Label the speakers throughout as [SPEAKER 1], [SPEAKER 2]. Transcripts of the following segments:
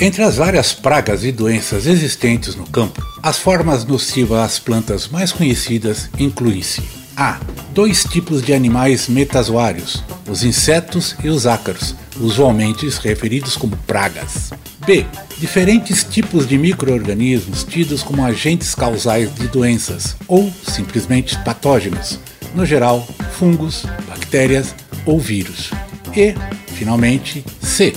[SPEAKER 1] Entre as várias pragas e doenças existentes no campo, as formas nocivas às plantas mais conhecidas incluem-se a. Dois tipos de animais metazoários, os insetos e os ácaros, usualmente referidos como pragas. B. Diferentes tipos de microorganismos tidos como agentes causais de doenças ou simplesmente patógenos, no geral, fungos, bactérias ou vírus. E, finalmente, C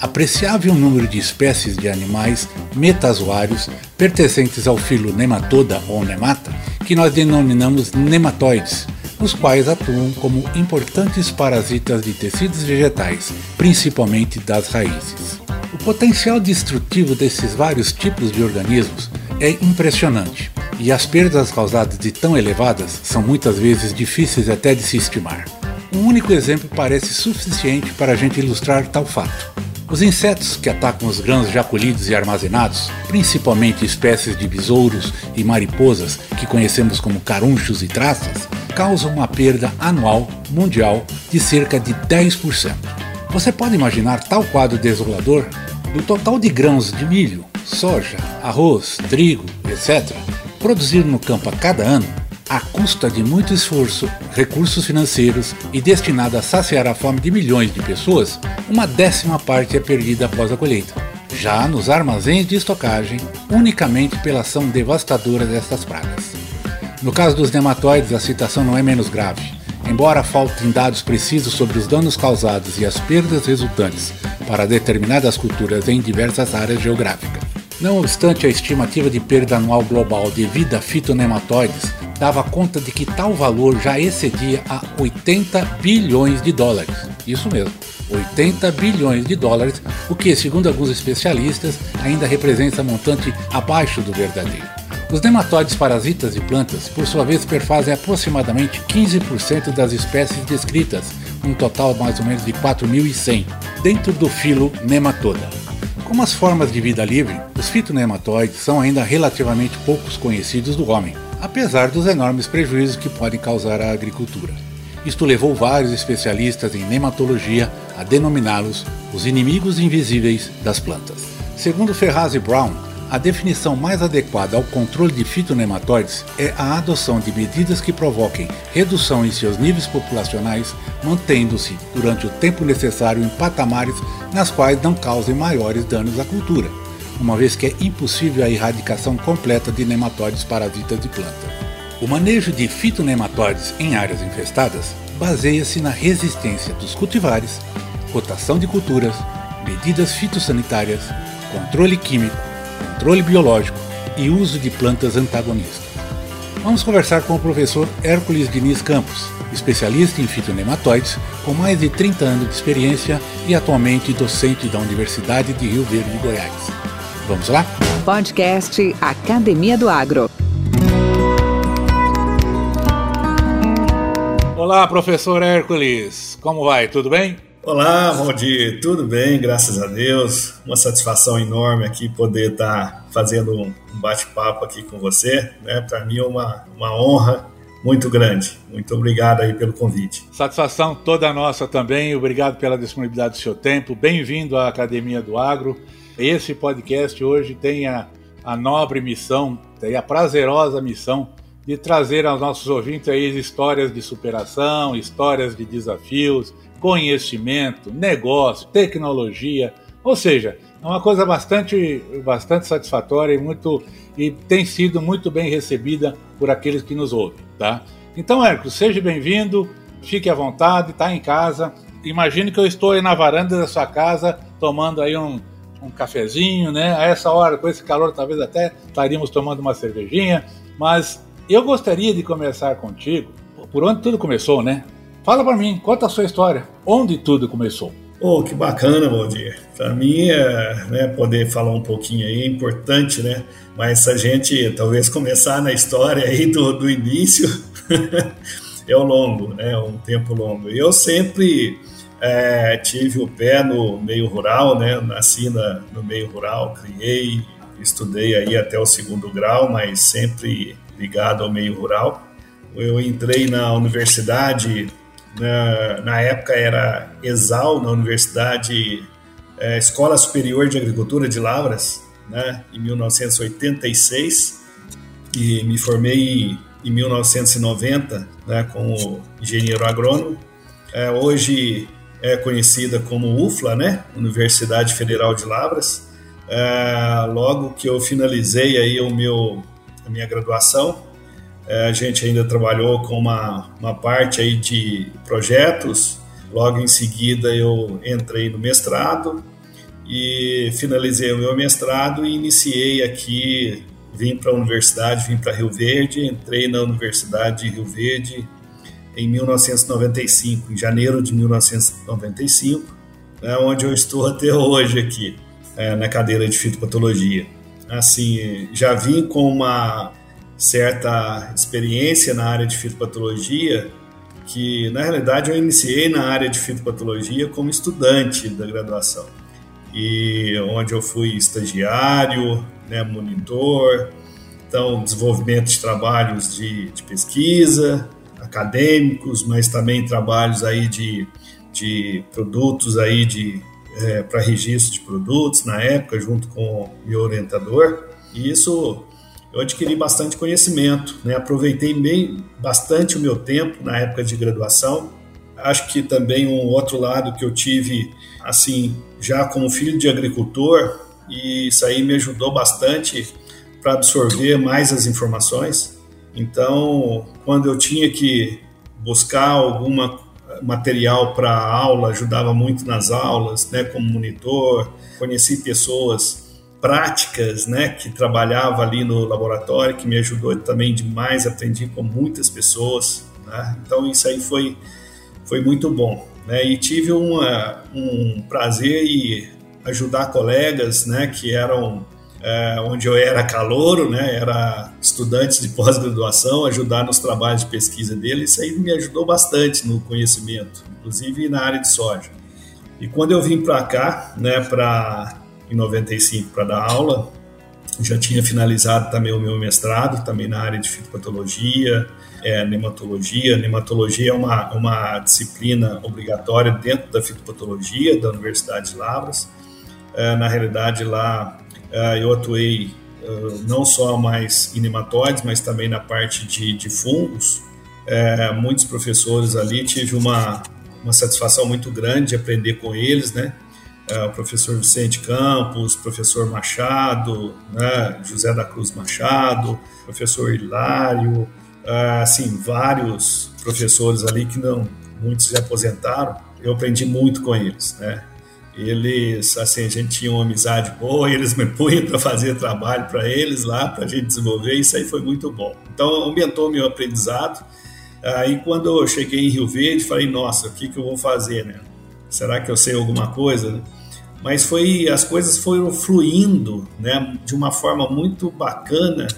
[SPEAKER 1] apreciável número de espécies de animais metazoários pertencentes ao filo Nematoda ou Nemata, que nós denominamos nematóides, os quais atuam como importantes parasitas de tecidos vegetais, principalmente das raízes. O potencial destrutivo desses vários tipos de organismos é impressionante, e as perdas causadas de tão elevadas são muitas vezes difíceis até de se estimar. Um único exemplo parece suficiente para a gente ilustrar tal fato. Os insetos que atacam os grãos já colhidos e armazenados, principalmente espécies de besouros e mariposas que conhecemos como carunchos e traças, causam uma perda anual mundial de cerca de 10%. Você pode imaginar tal quadro desolador? Do total de grãos de milho, soja, arroz, trigo, etc., produzido no campo a cada ano, à custa de muito esforço, recursos financeiros e destinado a saciar a fome de milhões de pessoas, uma décima parte é perdida após a colheita. Já nos armazéns de estocagem, unicamente pela ação devastadora destas pragas. No caso dos nematóides, a situação não é menos grave. Embora faltem dados precisos sobre os danos causados e as perdas resultantes para determinadas culturas em diversas áreas geográficas. Não obstante a estimativa de perda anual global devido a fitonematóides dava conta de que tal valor já excedia a 80 bilhões de dólares. Isso mesmo, 80 bilhões de dólares, o que, segundo alguns especialistas, ainda representa montante abaixo do verdadeiro. Os nematóides parasitas de plantas, por sua vez, perfazem aproximadamente 15% das espécies descritas, um total mais ou menos de 4.100, dentro do filo Nematoda. Como as formas de vida livre, os fitonematóides são ainda relativamente poucos conhecidos do homem, apesar dos enormes prejuízos que podem causar à agricultura. Isto levou vários especialistas em nematologia a denominá-los os inimigos invisíveis das plantas. Segundo Ferraz e Brown, a definição mais adequada ao controle de fitonematóides é a adoção de medidas que provoquem redução em seus níveis populacionais, mantendo-se durante o tempo necessário em patamares nas quais não causem maiores danos à cultura uma vez que é impossível a erradicação completa de nematóides parasitas de planta. O manejo de fitonematóides em áreas infestadas baseia-se na resistência dos cultivares, rotação de culturas, medidas fitossanitárias, controle químico, controle biológico e uso de plantas antagonistas. Vamos conversar com o professor Hércules Diniz Campos, especialista em fitonematóides, com mais de 30 anos de experiência e atualmente docente da Universidade de Rio Verde, Goiás. Vamos lá?
[SPEAKER 2] Podcast Academia do Agro.
[SPEAKER 1] Olá, professor Hércules. Como vai? Tudo bem?
[SPEAKER 3] Olá, Valdir. Tudo bem, graças a Deus. Uma satisfação enorme aqui poder estar fazendo um bate-papo aqui com você. Né? Para mim é uma, uma honra muito grande. Muito obrigado aí pelo convite.
[SPEAKER 1] Satisfação toda nossa também. Obrigado pela disponibilidade do seu tempo. Bem-vindo à Academia do Agro. Esse podcast hoje tem a, a nobre missão, tem a prazerosa missão de trazer aos nossos ouvintes aí histórias de superação, histórias de desafios, conhecimento, negócio, tecnologia, ou seja, é uma coisa bastante, bastante satisfatória e muito e tem sido muito bem recebida por aqueles que nos ouvem, tá? Então, Hércules, seja bem-vindo, fique à vontade, está em casa. Imagine que eu estou aí na varanda da sua casa tomando aí um, um cafezinho, né? A essa hora, com esse calor, talvez até estaríamos tomando uma cervejinha. Mas eu gostaria de começar contigo por onde tudo começou, né? Fala para mim, conta a sua história. Onde tudo começou?
[SPEAKER 3] Oh, que bacana, Valdir. Para mim, é, né, poder falar um pouquinho aí é importante, né? Mas a gente talvez começar na história aí do, do início, é um longo, né? Um tempo longo. Eu sempre é, tive o pé no meio rural, né? Nasci na, no meio rural, criei, estudei aí até o segundo grau, mas sempre ligado ao meio rural. Eu entrei na universidade na, na época era ESAL, na Universidade é, Escola Superior de Agricultura de Lavras, né, em 1986, e me formei em 1990 né, como engenheiro agrônomo. É, hoje é conhecida como UFLA, né, Universidade Federal de Lavras. É, logo que eu finalizei aí o meu, a minha graduação, é, a gente ainda trabalhou com uma, uma parte aí de projetos. Logo em seguida eu entrei no mestrado e finalizei o meu mestrado e iniciei aqui, vim para a universidade, vim para Rio Verde, entrei na Universidade de Rio Verde em 1995, em janeiro de 1995, né, onde eu estou até hoje aqui, é, na cadeira de fitopatologia. Assim, já vim com uma certa experiência na área de fitopatologia, que na realidade eu iniciei na área de fitopatologia como estudante da graduação, e onde eu fui estagiário, né, monitor, então desenvolvimento de trabalhos de, de pesquisa, acadêmicos, mas também trabalhos aí de, de produtos aí de é, para registro de produtos na época junto com o meu orientador e isso eu adquiri bastante conhecimento, né? aproveitei bem bastante o meu tempo na época de graduação. Acho que também um outro lado que eu tive, assim, já como filho de agricultor, e isso aí me ajudou bastante para absorver mais as informações. Então, quando eu tinha que buscar alguma material para aula, ajudava muito nas aulas, né, como monitor. Conheci pessoas práticas, né, que trabalhava ali no laboratório, que me ajudou também demais, aprendi com muitas pessoas, né? Então isso aí foi foi muito bom, né? E tive uma, um prazer em ajudar colegas, né, que eram é, onde eu era calouro, né, era estudantes de pós-graduação, ajudar nos trabalhos de pesquisa deles, isso aí me ajudou bastante no conhecimento, inclusive na área de soja. E quando eu vim para cá, né, para em 95 para dar aula. Já tinha finalizado também o meu mestrado, também na área de fitopatologia, é, nematologia. Nematologia é uma, uma disciplina obrigatória dentro da fitopatologia da Universidade de Lavras. É, na realidade, lá eu atuei é, não só mais em nematóides, mas também na parte de, de fungos. É, muitos professores ali, tive uma, uma satisfação muito grande de aprender com eles, né? é, o professor Vicente Campos, professor Machado, né, José da Cruz Machado, professor Hilário, assim, vários professores ali que não, muitos se aposentaram, eu aprendi muito com eles, né? Eles, assim, a gente tinha uma amizade boa, eles me punham para fazer trabalho para eles lá, para a gente desenvolver, isso aí foi muito bom. Então, aumentou meu aprendizado. Aí, quando eu cheguei em Rio Verde, falei, nossa, o que, que eu vou fazer, né? Será que eu sei alguma coisa? mas foi as coisas foram fluindo, né, de uma forma muito bacana.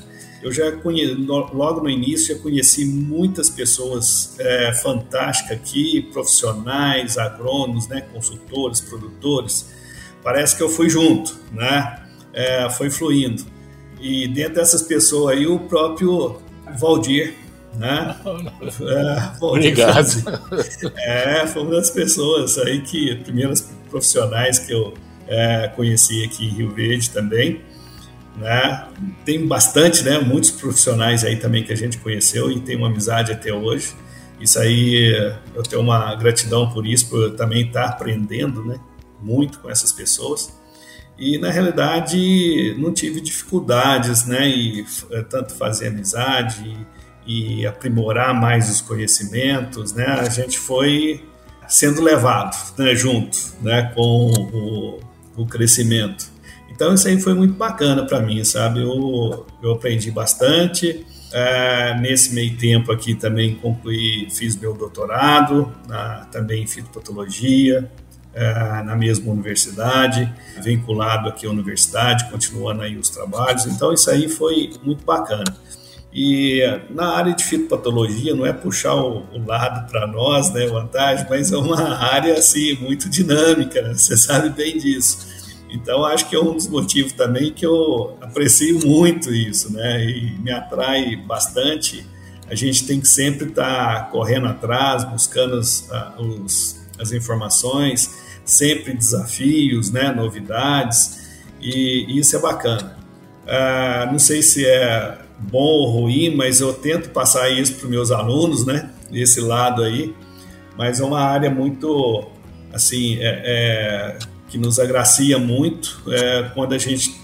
[SPEAKER 3] Eu já conheci, logo no início, já conheci muitas pessoas é, fantásticas aqui, profissionais, agrônomos, né, consultores, produtores. Parece que eu fui junto, né? É, foi fluindo. E dentro dessas pessoas aí, o próprio Valdir, né?
[SPEAKER 1] É, Valdir Obrigado.
[SPEAKER 3] É, foi uma das pessoas aí que, primeiras profissionais que eu é, conheci aqui em Rio Verde também. Né? Tem bastante, né? Muitos profissionais aí também que a gente conheceu e tem uma amizade até hoje. Isso aí eu tenho uma gratidão por isso, por também estar aprendendo, né? Muito com essas pessoas. E na realidade não tive dificuldades, né? E é, tanto fazer amizade e, e aprimorar mais os conhecimentos, né? A gente foi sendo levado né, junto né, com o, o crescimento. Então isso aí foi muito bacana para mim, sabe? Eu, eu aprendi bastante. É, nesse meio tempo aqui também concluí, fiz meu doutorado, na, também em fitopatologia, é, na mesma universidade, vinculado aqui à universidade, continuando aí os trabalhos. Então, isso aí foi muito bacana. E na área de fitopatologia, não é puxar o, o lado para nós, né, vantagem, mas é uma área assim muito dinâmica, né? você sabe bem disso. Então, acho que é um dos motivos também que eu aprecio muito isso, né, e me atrai bastante. A gente tem que sempre estar tá correndo atrás, buscando os, os, as informações, sempre desafios, né, novidades, e isso é bacana. Ah, não sei se é bom ou ruim, mas eu tento passar isso para os meus alunos, né? Esse lado aí. Mas é uma área muito, assim, é, é, que nos agracia muito é, quando a gente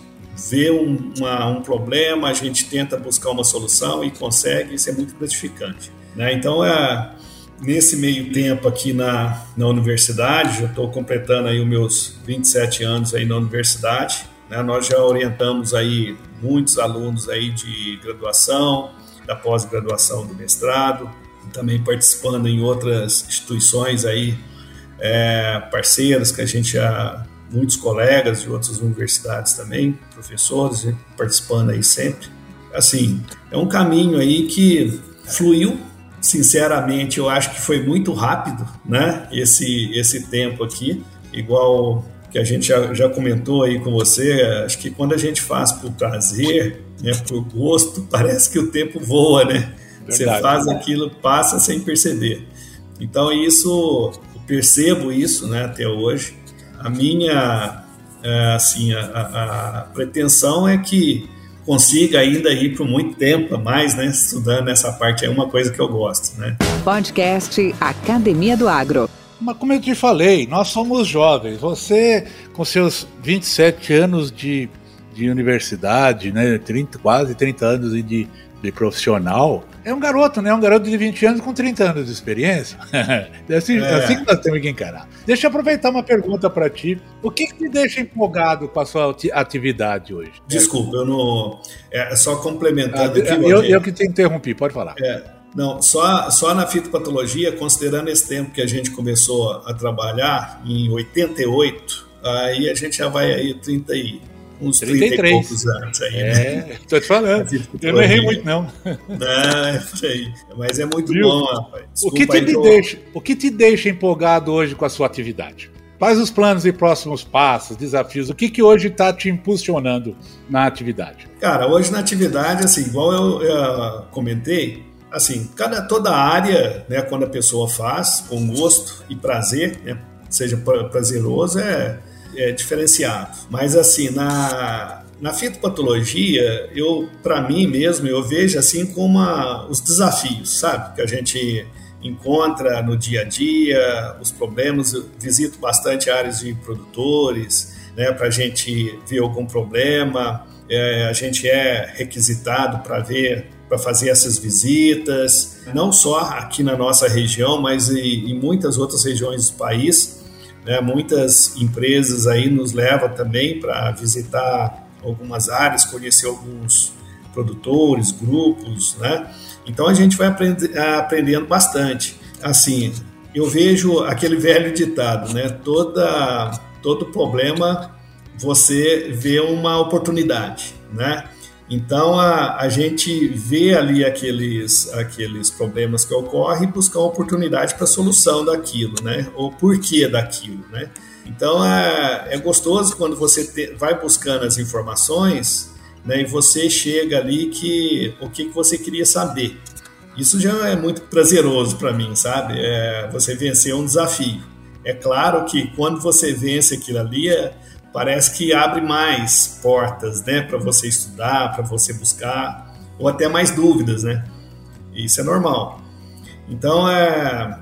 [SPEAKER 3] vê um, uma, um problema, a gente tenta buscar uma solução e consegue, isso é muito gratificante. Né? Então, é, nesse meio tempo aqui na, na universidade, já estou completando aí os meus 27 anos aí na universidade, né? Nós já orientamos aí muitos alunos aí de graduação, da pós-graduação do mestrado, também participando em outras instituições aí é, parceiras que a gente já muitos colegas de outras universidades também, professores participando aí sempre. Assim, é um caminho aí que fluiu, sinceramente, eu acho que foi muito rápido, né? Esse esse tempo aqui, igual que a gente já, já comentou aí com você, acho que quando a gente faz por prazer, né, por gosto, parece que o tempo voa, né? Verdade, você faz aquilo, passa sem perceber. Então isso, percebo isso, né, até hoje. A minha, é, assim, a, a, a pretensão é que consiga ainda ir por muito tempo mais, né, estudando essa parte é uma coisa que eu gosto, né?
[SPEAKER 2] Podcast Academia do Agro.
[SPEAKER 1] Mas como eu te falei, nós somos jovens. Você, com seus 27 anos de, de universidade, né, 30, quase 30 anos de, de profissional, é um garoto, né? Um garoto de 20 anos com 30 anos de experiência. é assim, é. assim que nós temos que encarar. Deixa eu aproveitar uma pergunta para ti. O que, que te deixa empolgado com a sua atividade hoje?
[SPEAKER 3] Desculpa, eu não. É só complementando ah,
[SPEAKER 1] aqui. Eu, eu que te interrompi, pode falar.
[SPEAKER 3] É. Não, só, só na fitopatologia, considerando esse tempo que a gente começou a trabalhar, em 88, aí a gente já vai aí 30 e, uns 33. 30 e poucos anos aí,
[SPEAKER 1] né? É, tô te falando. Eu não errei muito, não.
[SPEAKER 3] Não, é aí. Mas é muito Viu? bom, rapaz.
[SPEAKER 1] o que, te deixa, o que te deixa empolgado hoje com a sua atividade? Quais os planos e próximos passos, desafios? O que, que hoje está te impulsionando na atividade?
[SPEAKER 3] Cara, hoje na atividade, assim, igual eu, eu comentei, assim, cada toda área, né, quando a pessoa faz com gosto e prazer, né, seja prazeroso, é, é diferenciado. Mas assim, na na fitopatologia, eu para mim mesmo, eu vejo assim como a, os desafios, sabe, que a gente encontra no dia a dia, os problemas, eu visito bastante áreas de produtores, né, para a gente ver algum problema, é, a gente é requisitado para ver para fazer essas visitas, não só aqui na nossa região, mas em, em muitas outras regiões do país. Né? Muitas empresas aí nos levam também para visitar algumas áreas, conhecer alguns produtores, grupos, né? Então a gente vai aprend aprendendo bastante. Assim, eu vejo aquele velho ditado, né? Toda todo problema você vê uma oportunidade, né? Então a, a gente vê ali aqueles, aqueles problemas que ocorrem e buscar uma oportunidade para solução daquilo, né? Ou porquê daquilo, né? Então é, é gostoso quando você te, vai buscando as informações né, e você chega ali que o que, que você queria saber. Isso já é muito prazeroso para mim, sabe? É, você vencer um desafio. É claro que quando você vence aquilo ali, é, parece que abre mais portas, né, para você estudar, para você buscar, ou até mais dúvidas, né? Isso é normal. Então, é,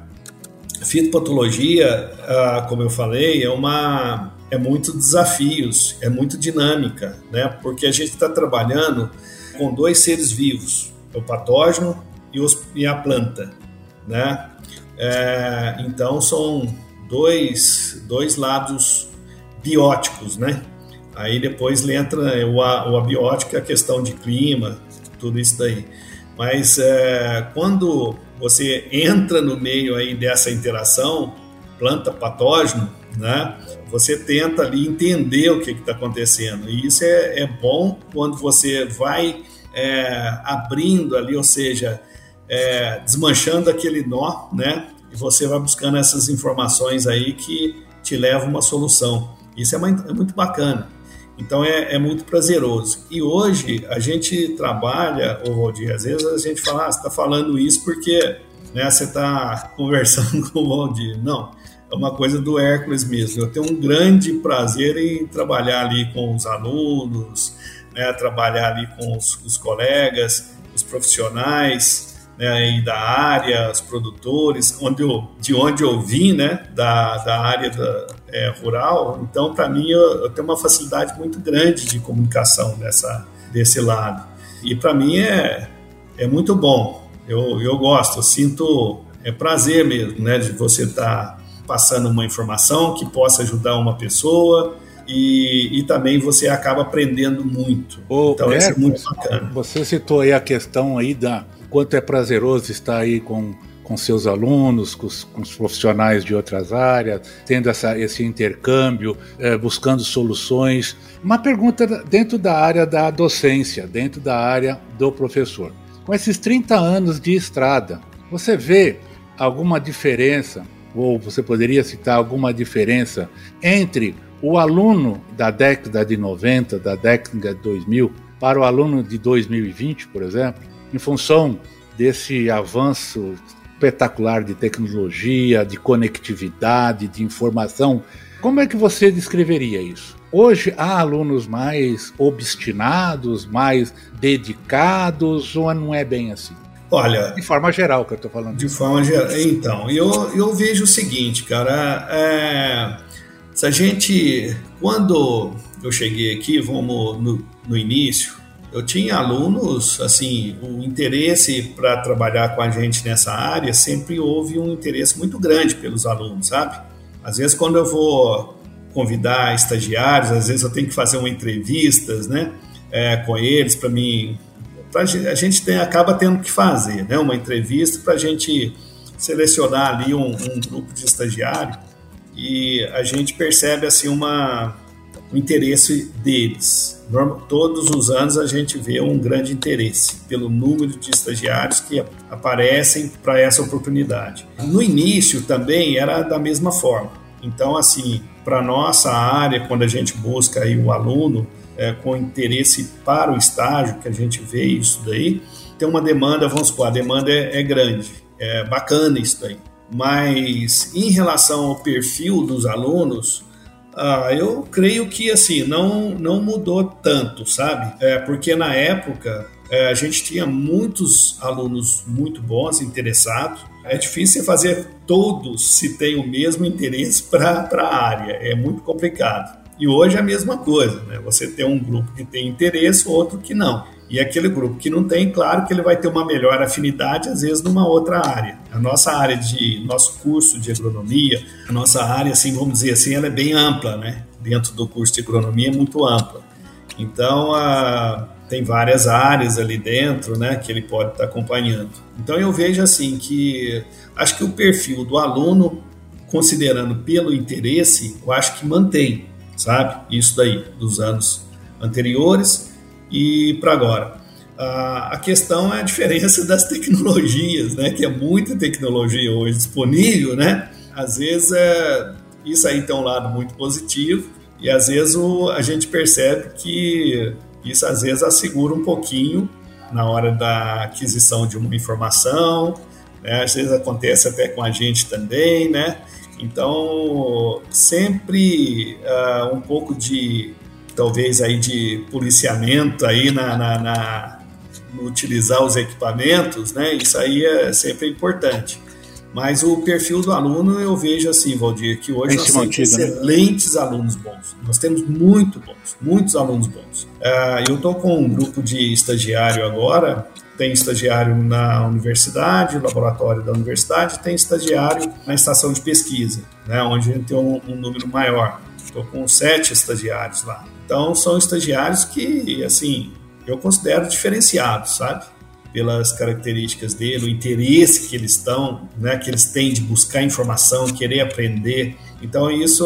[SPEAKER 3] fitopatologia, ah, como eu falei, é uma é muito desafios, é muito dinâmica, né? Porque a gente está trabalhando com dois seres vivos, o patógeno e, a planta, né? É, então são dois, dois lados bióticos, né? Aí depois entra o, o abiótico, a questão de clima, tudo isso daí. Mas é, quando você entra no meio aí dessa interação, planta patógeno, né? Você tenta ali entender o que está acontecendo. E isso é, é, bom quando você vai é, abrindo ali, ou seja, é, desmanchando aquele nó, né? E você vai buscando essas informações aí que te levam a uma solução. Isso é, muito, é muito bacana. Então é, é, muito prazeroso. E hoje a gente trabalha, ô Valdir, às vezes a gente fala, ah, você está falando isso porque né, você está conversando com o Valdir. Não, é uma coisa do Hércules mesmo. Eu tenho um grande prazer em trabalhar ali com os alunos, né, trabalhar ali com os, os colegas, os profissionais, né, e da área, os produtores, onde eu, de onde eu vim, né, da, da área da, é, rural. Então, para mim, eu, eu, tenho uma facilidade muito grande de comunicação dessa, desse lado. E para mim é, é muito bom. Eu, eu gosto, eu sinto é prazer mesmo, né, de você estar tá passando uma informação que possa ajudar uma pessoa. E, e, também você acaba aprendendo muito.
[SPEAKER 1] Ô, então, é, isso é muito bacana. Você citou aí a questão aí da quanto é prazeroso estar aí com, com seus alunos, com os, com os profissionais de outras áreas, tendo essa, esse intercâmbio, é, buscando soluções. Uma pergunta dentro da área da docência, dentro da área do professor. Com esses 30 anos de estrada, você vê alguma diferença, ou você poderia citar alguma diferença entre o aluno da década de 90, da década de 2000, para o aluno de 2020, por exemplo? Em função desse avanço espetacular de tecnologia, de conectividade, de informação. Como é que você descreveria isso? Hoje há alunos mais obstinados, mais dedicados, ou não é bem assim?
[SPEAKER 3] Olha.
[SPEAKER 1] De forma geral que eu estou falando.
[SPEAKER 3] De forma geral. Então, eu, eu vejo o seguinte, cara. É, se a gente. Quando eu cheguei aqui, vamos no, no início, eu tinha alunos, assim, o interesse para trabalhar com a gente nessa área sempre houve um interesse muito grande pelos alunos, sabe? Às vezes, quando eu vou convidar estagiários, às vezes eu tenho que fazer uma entrevistas, né, é, com eles para mim, pra, a gente tem, acaba tendo que fazer, né, uma entrevista para a gente selecionar ali um, um grupo de estagiários e a gente percebe assim uma o interesse deles. Todos os anos a gente vê um grande interesse pelo número de estagiários que aparecem para essa oportunidade. No início também era da mesma forma. Então, assim, para nossa área, quando a gente busca aí o aluno é, com interesse para o estágio, que a gente vê isso daí, tem uma demanda, vamos supor, a demanda é, é grande, é bacana isso daí. Mas em relação ao perfil dos alunos, ah, eu creio que assim não não mudou tanto, sabe? É porque na época é, a gente tinha muitos alunos muito bons, interessados. É difícil fazer todos se têm o mesmo interesse para a área, é muito complicado. E hoje é a mesma coisa, né? Você tem um grupo que tem interesse, outro que não. E aquele grupo que não tem, claro que ele vai ter uma melhor afinidade, às vezes, numa outra área. A nossa área de, nosso curso de agronomia, a nossa área, assim, vamos dizer assim, ela é bem ampla, né? Dentro do curso de agronomia é muito ampla. Então, a, tem várias áreas ali dentro, né, que ele pode estar acompanhando. Então, eu vejo assim que, acho que o perfil do aluno, considerando pelo interesse, eu acho que mantém, sabe? Isso daí, dos anos anteriores e para agora. A questão é a diferença das tecnologias, né? Que é muita tecnologia hoje disponível, né? Às vezes é, isso aí tem um lado muito positivo e às vezes o, a gente percebe que isso às vezes assegura um pouquinho na hora da aquisição de uma informação, né? às vezes acontece até com a gente também, né? Então sempre uh, um pouco de talvez aí de policiamento aí na, na, na utilizar os equipamentos, né? Isso aí é sempre importante. Mas o perfil do aluno eu vejo assim, Valdir, que hoje nós temos né? excelentes né? alunos bons. Nós temos muito bons, muitos alunos bons. Uh, eu estou com um grupo de estagiário agora, tem estagiário na universidade, laboratório da universidade, tem estagiário na estação de pesquisa, né, onde a gente tem um, um número maior. Estou com sete estagiários lá. Então, são estagiários que, assim, eu considero diferenciados, sabe? pelas características dele, o interesse que eles estão, né, que eles têm de buscar informação, querer aprender. Então isso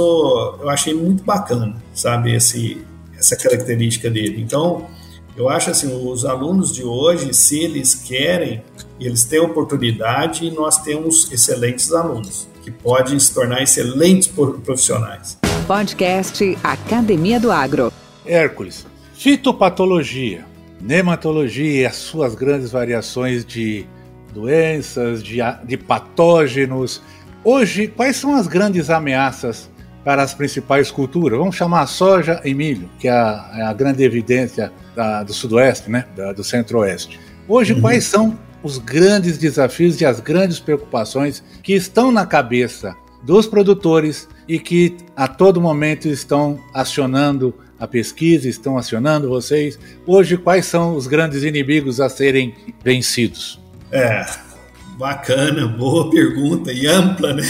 [SPEAKER 3] eu achei muito bacana, sabe, esse essa característica dele. Então, eu acho assim, os alunos de hoje, se eles querem, eles têm oportunidade e nós temos excelentes alunos que podem se tornar excelentes profissionais.
[SPEAKER 2] Podcast Academia do Agro.
[SPEAKER 1] Hércules, fitopatologia nematologia e as suas grandes variações de doenças, de, de patógenos. Hoje, quais são as grandes ameaças para as principais culturas? Vamos chamar a soja e milho, que é a, é a grande evidência da, do sudoeste, né? Da, do centro-oeste. Hoje, uhum. quais são os grandes desafios e as grandes preocupações que estão na cabeça dos produtores e que a todo momento estão acionando a pesquisa, estão acionando vocês. Hoje, quais são os grandes inimigos a serem vencidos?
[SPEAKER 3] É, bacana, boa pergunta e ampla, né?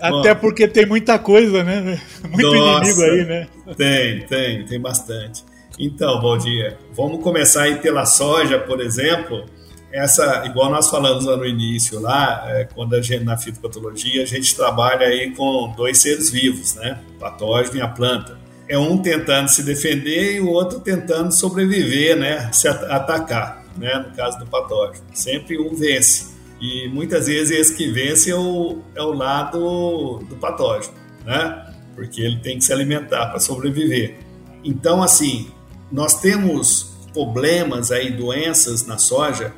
[SPEAKER 1] Até Bom, porque tem muita coisa, né? Muito nossa, inimigo aí, né?
[SPEAKER 3] Tem, tem, tem bastante. Então, bom dia. Vamos começar aí pela soja, por exemplo essa, igual nós falamos lá no início, lá, é, quando a gente, na fitopatologia, a gente trabalha aí com dois seres vivos, né? O patógeno e a planta. É um tentando se defender e o outro tentando sobreviver, né? Se atacar, né? No caso do patógeno. Sempre um vence. E muitas vezes esse que vence é o, é o lado do patógeno, né? Porque ele tem que se alimentar para sobreviver. Então, assim, nós temos problemas aí, doenças na soja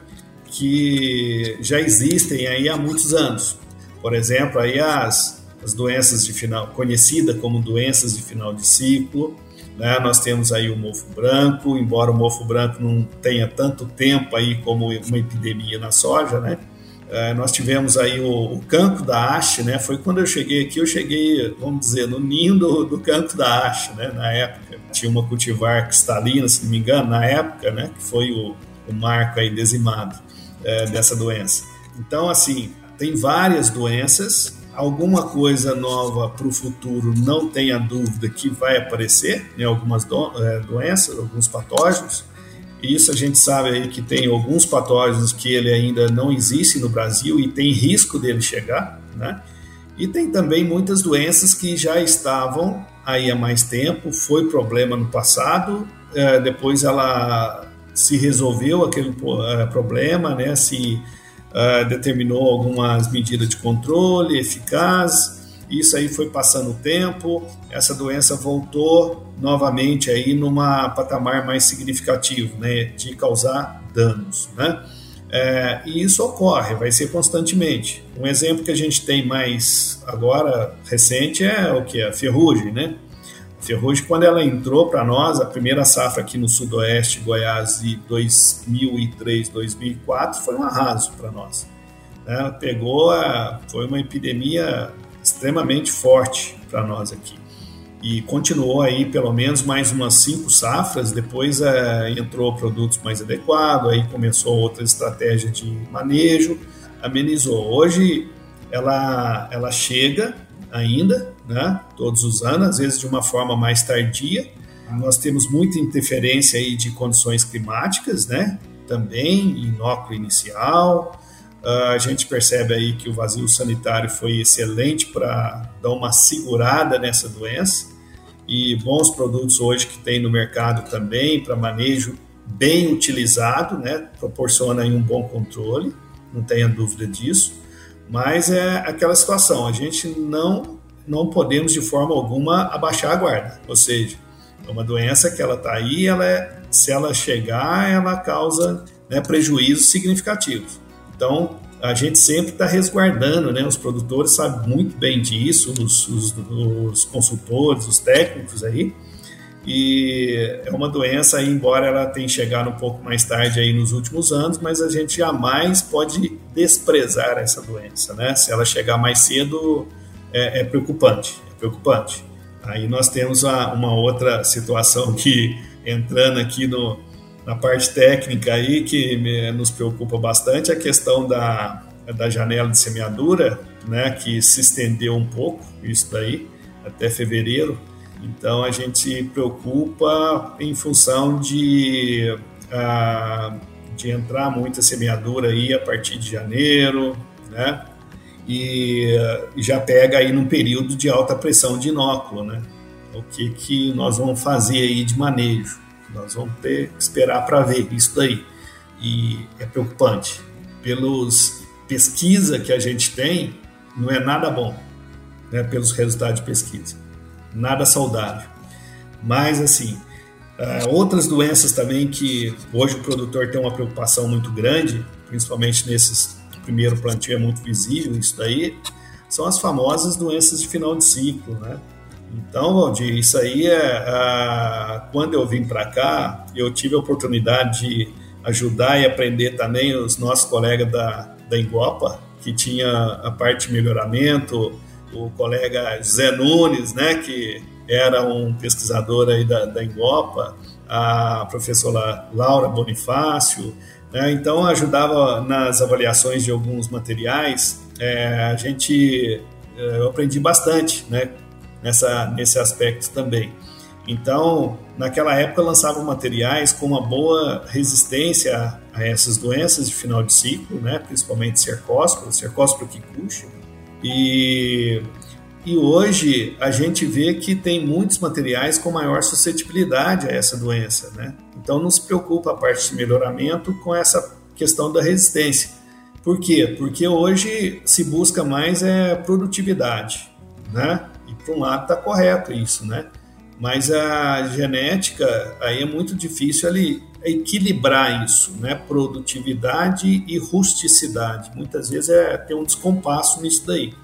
[SPEAKER 3] que já existem aí há muitos anos. Por exemplo, aí as, as doenças de final, conhecidas como doenças de final de ciclo, né? Nós temos aí o mofo branco, embora o mofo branco não tenha tanto tempo aí como uma epidemia na soja, né? É, nós tivemos aí o, o cancro da haste, né? Foi quando eu cheguei aqui, eu cheguei, vamos dizer, no ninho do, do cancro da haste, né? Na época tinha uma cultivar cristalina, se não me engano, na época, né? Que foi o, o marco aí dizimado é, dessa doença. Então, assim, tem várias doenças, alguma coisa nova para o futuro, não tenha dúvida que vai aparecer, né, algumas do, é, doenças, alguns patógenos. Isso a gente sabe aí que tem alguns patógenos que ele ainda não existe no Brasil e tem risco dele chegar, né? E tem também muitas doenças que já estavam aí há mais tempo, foi problema no passado, é, depois ela se resolveu aquele uh, problema, né? se uh, determinou algumas medidas de controle eficaz. Isso aí foi passando o tempo, essa doença voltou novamente aí numa patamar mais significativo, né, de causar danos, né? É, e isso ocorre, vai ser constantemente. Um exemplo que a gente tem mais agora recente é o que a ferrugem, né? Ferrugem, quando ela entrou para nós, a primeira safra aqui no Sudoeste, Goiás, de 2003, 2004, foi um arraso para nós. Ela pegou, a, foi uma epidemia extremamente forte para nós aqui. E continuou aí pelo menos mais umas cinco safras, depois é, entrou produtos mais adequados, aí começou outra estratégia de manejo, amenizou. Hoje ela, ela chega ainda, né, todos os anos, às vezes de uma forma mais tardia. Nós temos muita interferência aí de condições climáticas, né, também, inóculo inicial. Uh, a gente percebe aí que o vazio sanitário foi excelente para dar uma segurada nessa doença e bons produtos hoje que tem no mercado também para manejo bem utilizado, né, proporciona um bom controle, não tenha dúvida disso. Mas é aquela situação, a gente não não podemos de forma alguma abaixar a guarda. Ou seja, é uma doença que ela está aí, ela é, se ela chegar, ela causa né, prejuízos significativos. Então, a gente sempre está resguardando, né? Os produtores sabem muito bem disso, os, os, os consultores, os técnicos aí, e é uma doença embora ela tenha chegado um pouco mais tarde aí nos últimos anos, mas a gente jamais pode desprezar essa doença, né? Se ela chegar mais cedo, é, é preocupante, é preocupante. Aí nós temos a, uma outra situação que, entrando aqui no, na parte técnica aí, que me, nos preocupa bastante, a questão da, da janela de semeadura, né? Que se estendeu um pouco, isso daí, até fevereiro, então a gente se preocupa em função de ah, de entrar muita semeadura aí a partir de janeiro, né? E, já pega aí num período de alta pressão de inóculo, né? O que, que nós vamos fazer aí de manejo? Nós vamos ter que esperar para ver isso daí. E é preocupante. Pelos pesquisa que a gente tem, não é nada bom, né? Pelos resultados de pesquisa. Nada saudável. Mas, assim, Uh, outras doenças também que hoje o produtor tem uma preocupação muito grande, principalmente nesses primeiro plantio é muito visível isso daí, são as famosas doenças de final de ciclo, né? Então, Valdir, isso aí é uh, quando eu vim para cá, eu tive a oportunidade de ajudar e aprender também os nossos colegas da, da Engopa, que tinha a parte de melhoramento, o colega Zé Nunes, né, que era um pesquisador aí da, da Engopa, a professora Laura Bonifácio, né? então ajudava nas avaliações de alguns materiais. É, a gente, é, eu aprendi bastante, né, nessa, nesse aspecto também. Então, naquela época lançavam materiais com uma boa resistência a, essas doenças de final de ciclo, né, principalmente cercóspora, cercóspora kikuchi, e e hoje a gente vê que tem muitos materiais com maior suscetibilidade a essa doença, né? Então não se preocupa a parte de melhoramento com essa questão da resistência. Por quê? Porque hoje se busca mais é produtividade, né? E por um lado está correto isso, né? Mas a genética aí é muito difícil ali equilibrar isso, né? Produtividade e rusticidade. Muitas vezes é tem um descompasso nisso daí.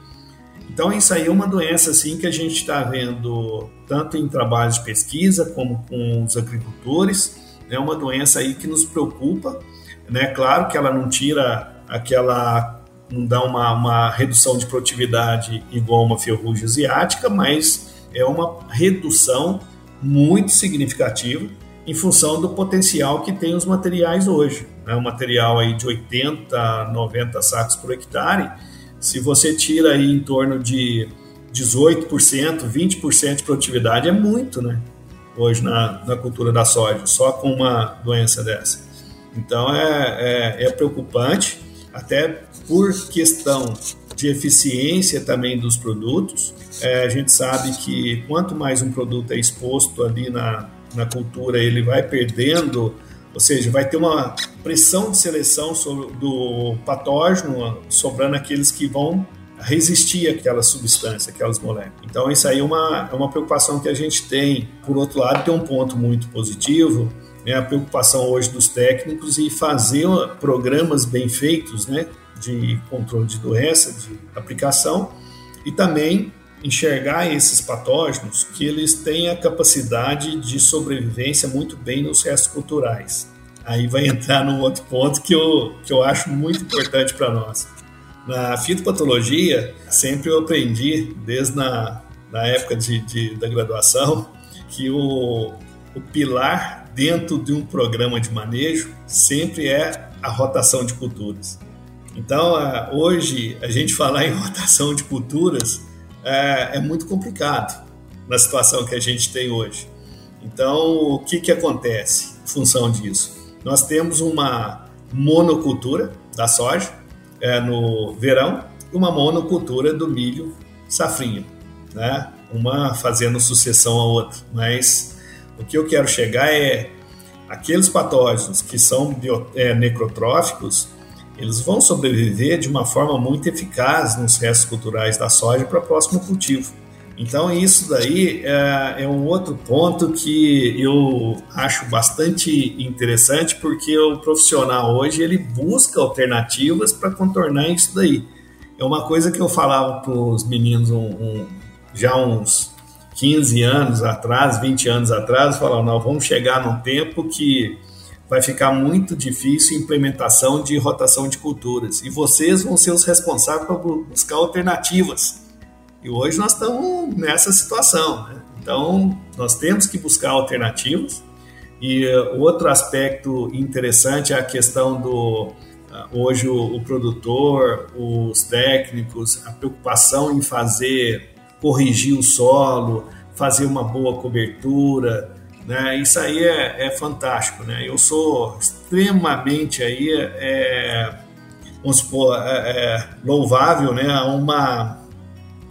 [SPEAKER 3] Então, isso aí é uma doença assim que a gente está vendo tanto em trabalhos de pesquisa como com os agricultores. É uma doença aí que nos preocupa. Né? Claro que ela não tira aquela, não dá uma, uma redução de produtividade igual uma ferrugem asiática, mas é uma redução muito significativa em função do potencial que tem os materiais hoje. Né? um material aí de 80, 90 sacos por hectare se você tira aí em torno de 18%, 20% de produtividade, é muito, né? Hoje na, na cultura da soja, só com uma doença dessa. Então é, é, é preocupante, até por questão de eficiência também dos produtos. É, a gente sabe que quanto mais um produto é exposto ali na, na cultura, ele vai perdendo ou seja, vai ter uma pressão de seleção sobre, do patógeno, sobrando aqueles que vão resistir àquela substância, aquelas moléculas. Então, isso aí é uma, é uma preocupação que a gente tem. Por outro lado, tem um ponto muito positivo, é a preocupação hoje dos técnicos em fazer programas bem feitos, né, de controle de doença, de aplicação, e também enxergar esses patógenos que eles têm a capacidade de sobrevivência muito bem nos restos culturais. Aí vai entrar num outro ponto que eu, que eu acho muito importante para nós. Na fitopatologia, sempre eu aprendi, desde na, na época de, de da graduação, que o, o pilar dentro de um programa de manejo sempre é a rotação de culturas. Então, hoje, a gente falar em rotação de culturas é, é muito complicado na situação que a gente tem hoje. Então, o que, que acontece em função disso? Nós temos uma monocultura da soja é, no verão e uma monocultura do milho safrinha, né? uma fazendo sucessão à outra. Mas o que eu quero chegar é aqueles patógenos que são bio, é, necrotróficos, eles vão sobreviver de uma forma muito eficaz nos restos culturais da soja para o próximo cultivo. Então, isso daí é, é, um outro ponto que eu acho bastante interessante, porque o profissional hoje ele busca alternativas para contornar isso daí. É uma coisa que eu falava para os meninos um, um, já uns 15 anos atrás, 20 anos atrás, falava, nós vamos chegar num tempo que vai ficar muito difícil a implementação de rotação de culturas. E vocês vão ser os responsáveis para buscar alternativas. E hoje nós estamos nessa situação. Né? Então, nós temos que buscar alternativas. E uh, outro aspecto interessante é a questão do. Uh, hoje, o, o produtor, os técnicos, a preocupação em fazer, corrigir o solo, fazer uma boa cobertura, né? Isso aí é, é fantástico, né? Eu sou extremamente aí, é, vamos supor, é, é, louvável, né? A uma,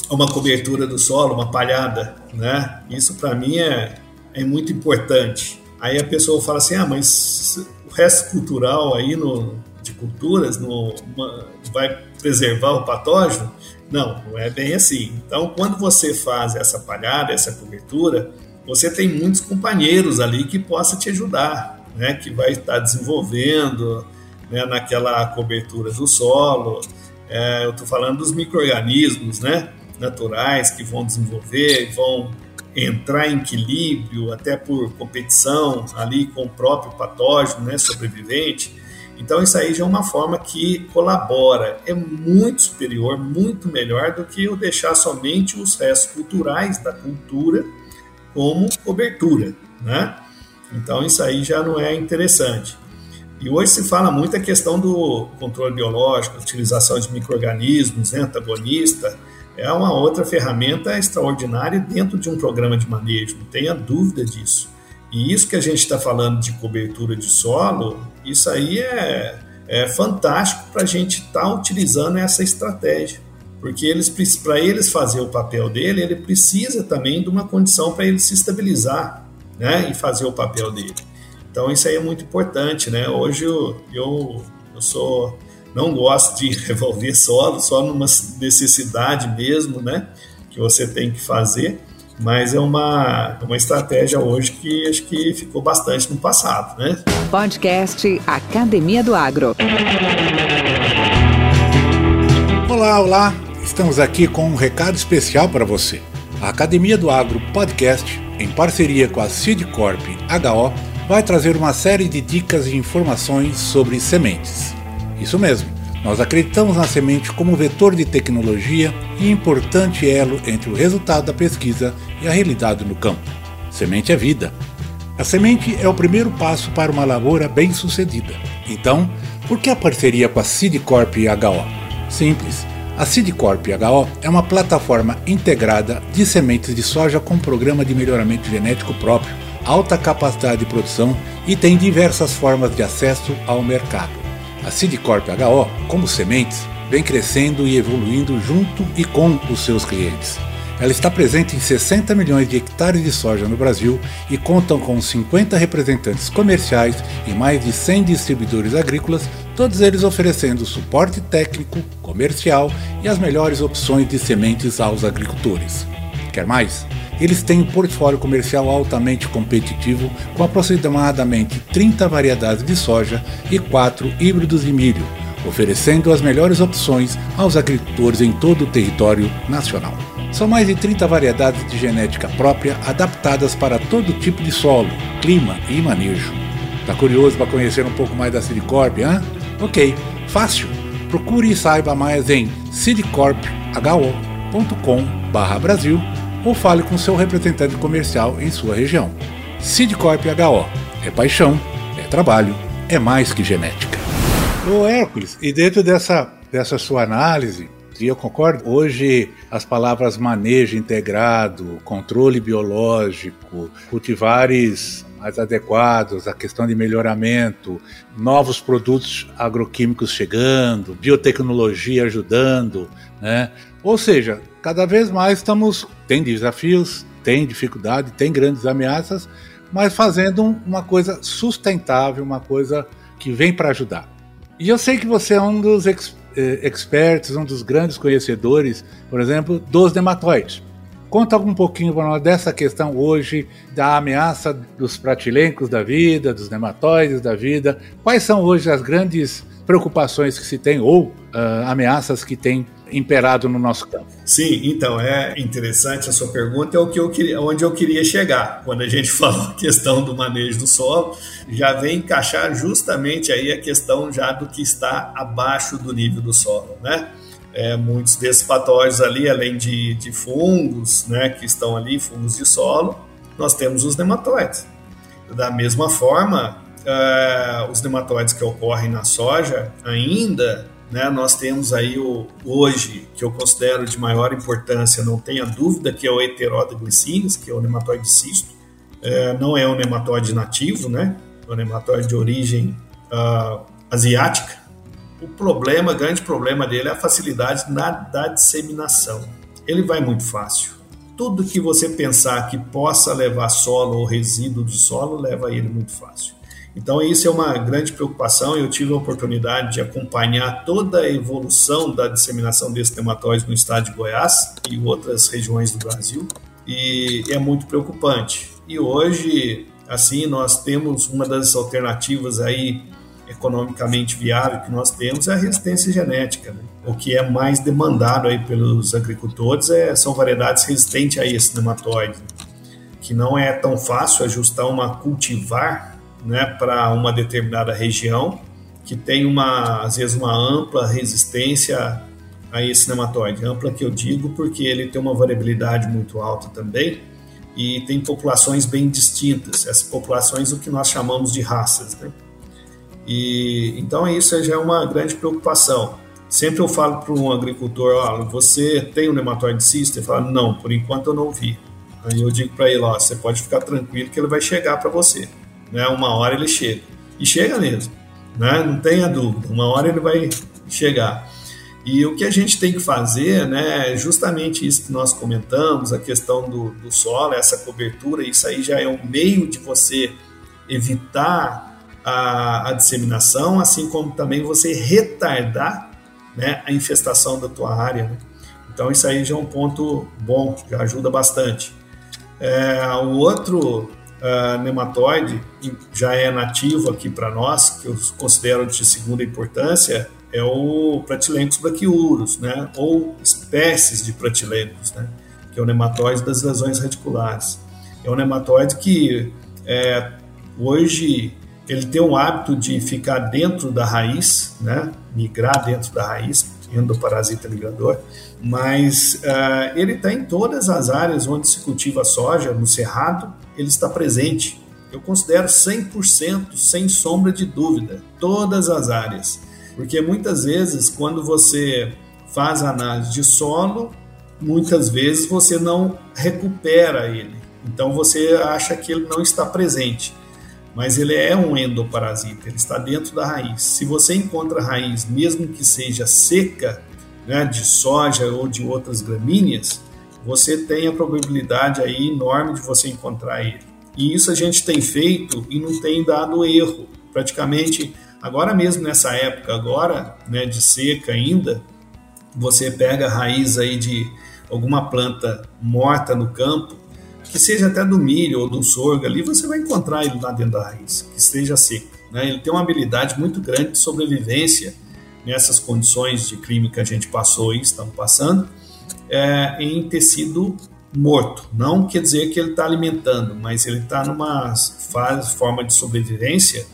[SPEAKER 3] uma cobertura do solo, uma palhada, né? Isso para mim é, é muito importante. Aí a pessoa fala assim, ah, mas o resto cultural aí no, de culturas no, uma, vai preservar o patógeno? Não, não é bem assim. Então, quando você faz essa palhada, essa cobertura, você tem muitos companheiros ali que possa te ajudar, né? Que vai estar desenvolvendo né, naquela cobertura do solo. É, eu estou falando dos micro-organismos, né? Naturais que vão desenvolver, vão entrar em equilíbrio até por competição ali com o próprio patógeno, né? Sobrevivente. Então, isso aí já é uma forma que colabora, é muito superior, muito melhor do que eu deixar somente os restos culturais da cultura como cobertura, né? Então isso aí já não é interessante. E hoje se fala muito a questão do controle biológico, utilização de micro-organismos, né, antagonista, é uma outra ferramenta extraordinária dentro de um programa de manejo, não tenha dúvida disso. E isso que a gente está falando de cobertura de solo, isso aí é, é fantástico para a gente estar tá utilizando essa estratégia porque eles para eles fazer o papel dele, ele precisa também de uma condição para ele se estabilizar, né, e fazer o papel dele. Então isso aí é muito importante, né? Hoje eu, eu, eu sou não gosto de revolver solo, só numa necessidade mesmo, né, que você tem que fazer, mas é uma, uma estratégia hoje que acho que ficou bastante no passado, né?
[SPEAKER 2] Podcast Academia do Agro.
[SPEAKER 1] Olá, olá. Estamos aqui com um recado especial para você. A Academia do Agro Podcast, em parceria com a Seedcorp HO, vai trazer uma série de dicas e informações sobre sementes. Isso mesmo, nós acreditamos na semente como vetor de tecnologia e importante elo entre o resultado da pesquisa e a realidade no campo. Semente é vida. A semente é o primeiro passo para uma lavoura bem-sucedida. Então, por que a parceria com a Seedcorp HO? Simples a Seedcorp HO é uma plataforma integrada de sementes de soja com programa de melhoramento genético próprio, alta capacidade de produção e tem diversas formas de acesso ao mercado. A Seedcorp HO, como sementes, vem crescendo e evoluindo junto e com os seus clientes. Ela está presente em 60 milhões de hectares de soja no Brasil e contam com 50 representantes comerciais e mais de 100 distribuidores agrícolas, todos eles oferecendo suporte técnico, comercial e as melhores opções de sementes aos agricultores. Quer mais? Eles têm um portfólio comercial altamente competitivo, com aproximadamente 30 variedades de soja e 4 híbridos de milho, oferecendo as melhores opções aos agricultores em todo o território nacional. São mais de 30 variedades de genética própria adaptadas para todo tipo de solo, clima e manejo. Tá curioso para conhecer um pouco mais da Silicorp, hã? Ok, fácil. Procure e saiba mais em sidcorpho.com/brasil ou fale com seu representante comercial em sua região. Sidcorp HO é paixão, é trabalho, é mais que genética. Ô Hércules, e dentro dessa, dessa sua análise, e eu concordo. Hoje, as palavras manejo integrado, controle biológico, cultivares mais adequados, a questão de melhoramento, novos produtos agroquímicos chegando, biotecnologia ajudando, né? Ou seja, cada vez mais estamos tem desafios, tem dificuldade, tem grandes ameaças, mas fazendo uma coisa sustentável, uma coisa que vem para ajudar. E eu sei que você é um dos eh, experts, um dos grandes conhecedores, por exemplo, dos nematóides. Conta um pouquinho para nós dessa questão hoje, da ameaça dos pratilencos da vida, dos nematóides da vida. Quais são hoje as grandes preocupações que se tem ou uh, ameaças que tem imperado no nosso campo.
[SPEAKER 3] Sim, então é interessante a sua pergunta, é o que eu queria, onde eu queria chegar. Quando a gente falou a questão do manejo do solo, já vem encaixar justamente aí a questão já do que está abaixo do nível do solo, né? É, muitos desses patógenos ali, além de, de fungos, né, que estão ali, fungos de solo, nós temos os nematóides. Da mesma forma, uh, os nematóides que ocorrem na soja ainda né, nós temos aí o, hoje, que eu considero de maior importância, não tenha dúvida, que é o heterodaglicines, que é o nematóide cisto, é, não é um nematóide nativo, né? É um nematóide de origem uh, asiática. O problema, grande problema dele é a facilidade na, da disseminação. Ele vai muito fácil. Tudo que você pensar que possa levar solo ou resíduo de solo, leva ele muito fácil. Então, isso é uma grande preocupação. Eu tive a oportunidade de acompanhar toda a evolução da disseminação desse nematóide no estado de Goiás e outras regiões do Brasil, e é muito preocupante. E hoje, assim, nós temos uma das alternativas aí economicamente viável que nós temos é a resistência genética. Né? O que é mais demandado aí pelos agricultores é, são variedades resistentes a esse nematóide, que não é tão fácil ajustar uma cultivar né, para uma determinada região que tem uma às vezes uma ampla resistência a esse nematóide. Ampla que eu digo porque ele tem uma variabilidade muito alta também e tem populações bem distintas. Essas populações o que nós chamamos de raças, né? E então isso já é uma grande preocupação. Sempre eu falo para um agricultor, ó, você tem um nematóide cisto? Ele fala, não, por enquanto eu não vi. Aí eu digo para ele, ó, você pode ficar tranquilo que ele vai chegar para você. Né? Uma hora ele chega. E chega mesmo, né? não tenha dúvida, uma hora ele vai chegar. E o que a gente tem que fazer né, é justamente isso que nós comentamos, a questão do, do solo, essa cobertura, isso aí já é um meio de você evitar a, a disseminação, assim como também você retardar né, a infestação da tua área. Né? Então isso aí já é um ponto bom, já ajuda bastante. É, o outro uh, nematóide já é nativo aqui para nós, que eu considero de segunda importância, é o Pratilencos braquiurus, né? ou espécies de Pratilencos, né? que é o nematóide das lesões radiculares. É um nematóide que é, hoje ele tem o hábito de ficar dentro da raiz, né? migrar dentro da raiz, endoparasita migrador, mas uh, ele está em todas as áreas onde se cultiva soja, no cerrado, ele está presente. Eu considero 100%, sem sombra de dúvida, todas as áreas. Porque muitas vezes, quando você faz análise de solo, muitas vezes você não recupera ele. Então você acha que ele não está presente. Mas ele é um endoparasita, ele está dentro da raiz. Se você encontra raiz, mesmo que seja seca, né, de soja ou de outras gramíneas, você tem a probabilidade aí enorme de você encontrar ele. E isso a gente tem feito e não tem dado erro. Praticamente, agora mesmo nessa época agora, né, de seca ainda, você pega a raiz aí de alguma planta morta no campo, que seja até do milho ou do sorgo ali, você vai encontrar ele lá dentro da raiz, que esteja seca. Né? Ele tem uma habilidade muito grande de sobrevivência nessas condições de crime que a gente passou e estamos passando, é, em tecido morto. Não quer dizer que ele está alimentando, mas ele está numa fase, forma de sobrevivência,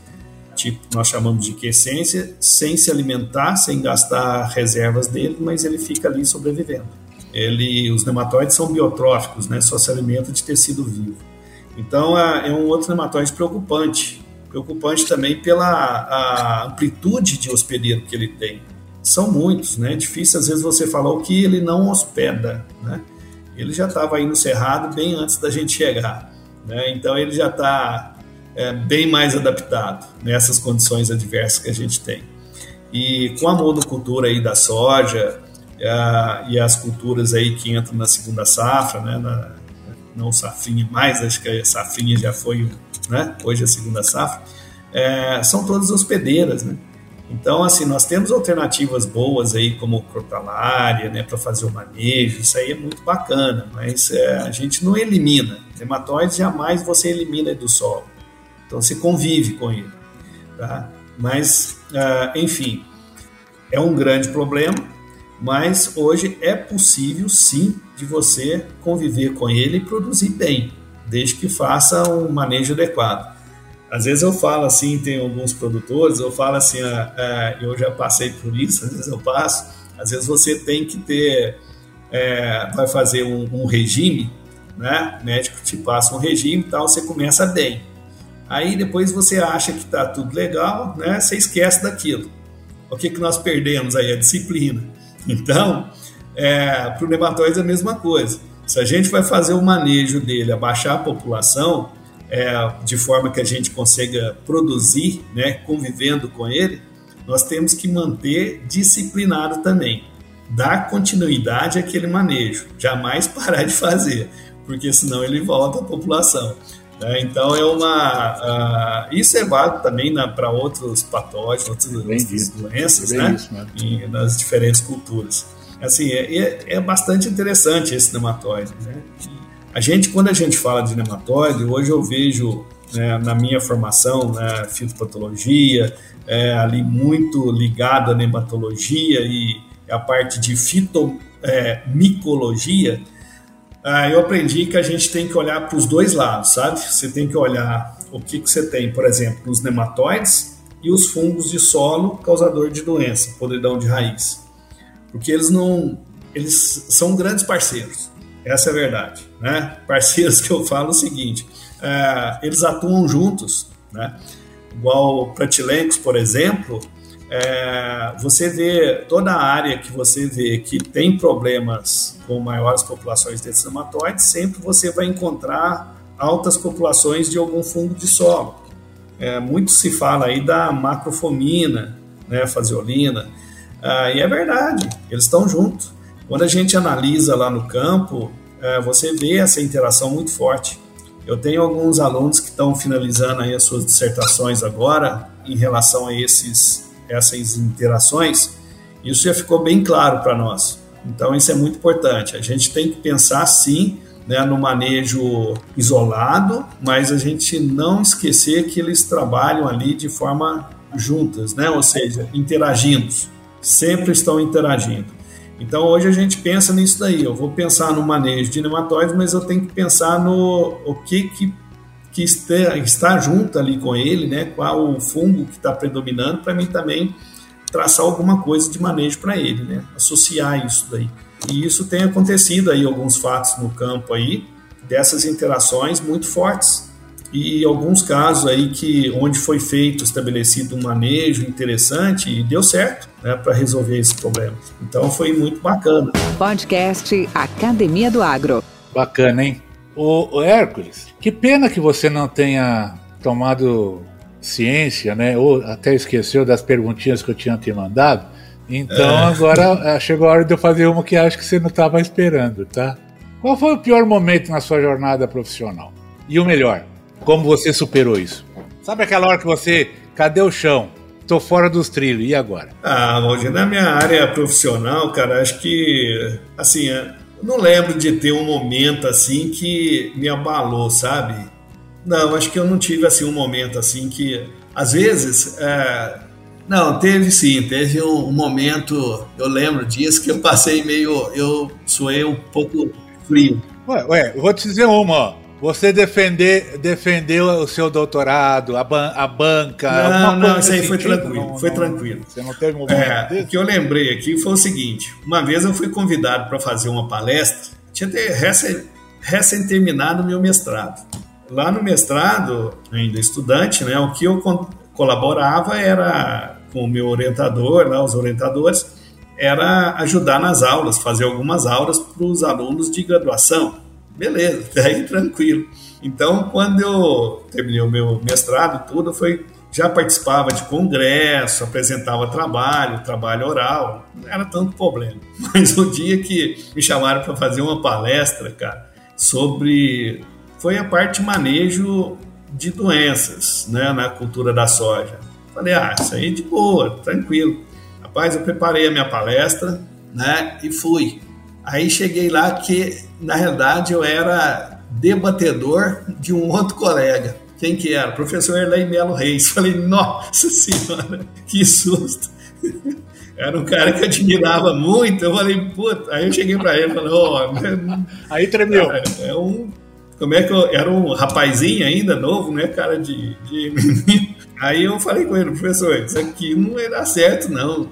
[SPEAKER 3] tipo nós chamamos de quiescência, sem se alimentar, sem gastar reservas dele, mas ele fica ali sobrevivendo. Ele, os nematóides são biotróficos, né? Só se alimenta de tecido vivo. Então é, é um outro nematóide preocupante, preocupante também pela amplitude de hospedeiro que ele tem são muitos, né? Difícil às vezes você falar o que ele não hospeda, né? Ele já estava aí no Cerrado bem antes da gente chegar, né? Então ele já está é, bem mais adaptado nessas condições adversas que a gente tem. E com a monocultura aí da soja é, e as culturas aí que entram na segunda safra, né? Na, não safrinha mais, acho que a safrinha já foi, né? Hoje é a segunda safra. É, são todas hospedeiras, né? Então, assim, nós temos alternativas boas aí, como crotalária, né, para fazer o manejo, isso aí é muito bacana, mas é, a gente não elimina. Nematóides jamais você elimina do solo. Então, você convive com ele. Tá? Mas, uh, enfim, é um grande problema, mas hoje é possível sim de você conviver com ele e produzir bem, desde que faça um manejo adequado. Às vezes eu falo assim, tem alguns produtores, eu falo assim, ah, ah, eu já passei por isso, às vezes eu passo, às vezes você tem que ter, é, vai fazer um, um, regime, né? O médico te passa um regime e tal, você começa bem. Aí depois você acha que está tudo legal, né? Você esquece daquilo. O que, que nós perdemos aí? A disciplina. Então, é, para o nematóide é a mesma coisa. Se a gente vai fazer o manejo dele, abaixar a população, é, de forma que a gente consiga produzir, né, convivendo com ele, nós temos que manter disciplinado também, dar continuidade àquele manejo, jamais parar de fazer, porque senão ele volta à população. Né? Então é uma uh, isso é válido também para outros patógenos, outras doenças, né? Isso, em, nas diferentes culturas. Assim é, é, é bastante interessante esse nematóide. Né? A gente quando a gente fala de nematóide, hoje eu vejo né, na minha formação, né, fitopatologia, é, ali muito ligado à nematologia e a parte de fitomicologia, é, eu aprendi que a gente tem que olhar para os dois lados, sabe? Você tem que olhar o que, que você tem, por exemplo, os nematóides e os fungos de solo causador de doença, podridão de raiz. Porque eles não. Eles são grandes parceiros. Essa é a verdade. Né? Parceiros que eu falo o seguinte: é, eles atuam juntos. Né? igual pratilencos, por exemplo, é, você vê toda a área que você vê que tem problemas com maiores populações desses nematóides, sempre você vai encontrar altas populações de algum fungo de solo. É, muito se fala aí da macrofomina, né, faziolina, ah, e é verdade, eles estão juntos. Quando a gente analisa lá no campo, é, você vê essa interação muito forte. Eu tenho alguns alunos que estão finalizando aí as suas dissertações agora em relação a esses, essas interações. Isso já ficou bem claro para nós. Então isso é muito importante. A gente tem que pensar sim né, no manejo isolado, mas a gente não esquecer que eles trabalham ali de forma juntas, né? ou seja, interagindo, sempre estão interagindo. Então hoje a gente pensa nisso daí. Eu vou pensar no manejo de nematóides, mas eu tenho que pensar no o que que, que está, está junto ali com ele, né? Qual o fungo que está predominando para mim também traçar alguma coisa de manejo para ele, né? Associar isso daí. E isso tem acontecido aí alguns fatos no campo aí dessas interações muito fortes e alguns casos aí que onde foi feito estabelecido um manejo interessante e deu certo né, para resolver esse problema. Então foi muito bacana.
[SPEAKER 2] Podcast Academia do Agro.
[SPEAKER 1] Bacana, hein? O, o Hércules, que pena que você não tenha tomado ciência, né? Ou até esqueceu das perguntinhas que eu tinha te mandado. Então é. agora chegou a hora de eu fazer uma que acho que você não estava esperando, tá? Qual foi o pior momento na sua jornada profissional? E o melhor? Como você superou isso? Sabe aquela hora que você, cadê o chão? Tô fora dos trilhos, e agora?
[SPEAKER 3] Ah, hoje na minha área profissional, cara, acho que, assim, é, não lembro de ter um momento assim que me abalou, sabe? Não, acho que eu não tive assim um momento assim que, às vezes, é... não, teve sim, teve um, um, momento, eu lembro disso que eu passei meio, eu suei um pouco frio.
[SPEAKER 1] Ué, ué, eu vou te dizer uma, ó. Você defender, defendeu o seu doutorado, a, ban a banca.
[SPEAKER 3] Não, não, isso aí foi tranquilo. Não, foi não, tranquilo. Você não teve movimento é, O que eu lembrei aqui foi o seguinte: uma vez eu fui convidado para fazer uma palestra, tinha recém, recém terminado o meu mestrado. Lá no mestrado, ainda estudante, né, o que eu colaborava era com o meu orientador, os orientadores, era ajudar nas aulas, fazer algumas aulas para os alunos de graduação. Beleza, daí tranquilo. Então, quando eu terminei o meu mestrado, tudo foi já participava de congresso, apresentava trabalho, trabalho oral, não era tanto problema. Mas o dia que me chamaram para fazer uma palestra, cara, sobre foi a parte de manejo de doenças, né, na cultura da soja. Falei, ah, isso aí é de boa, tranquilo. Rapaz, eu preparei a minha palestra, né, e fui. Aí cheguei lá que, na realidade, eu era debatedor de um outro colega. Quem que era? Professor Erlei Melo Reis. Falei, nossa senhora, que susto. Era um cara que eu admirava muito. Eu falei, puta. Aí eu cheguei para ele e falei, ó. Oh,
[SPEAKER 1] aí tremeu.
[SPEAKER 3] É, é, um. Como é que eu. Era um rapazinho ainda, novo, né? Cara de, de menino. Aí eu falei com ele, professor, isso aqui não vai dar certo, não.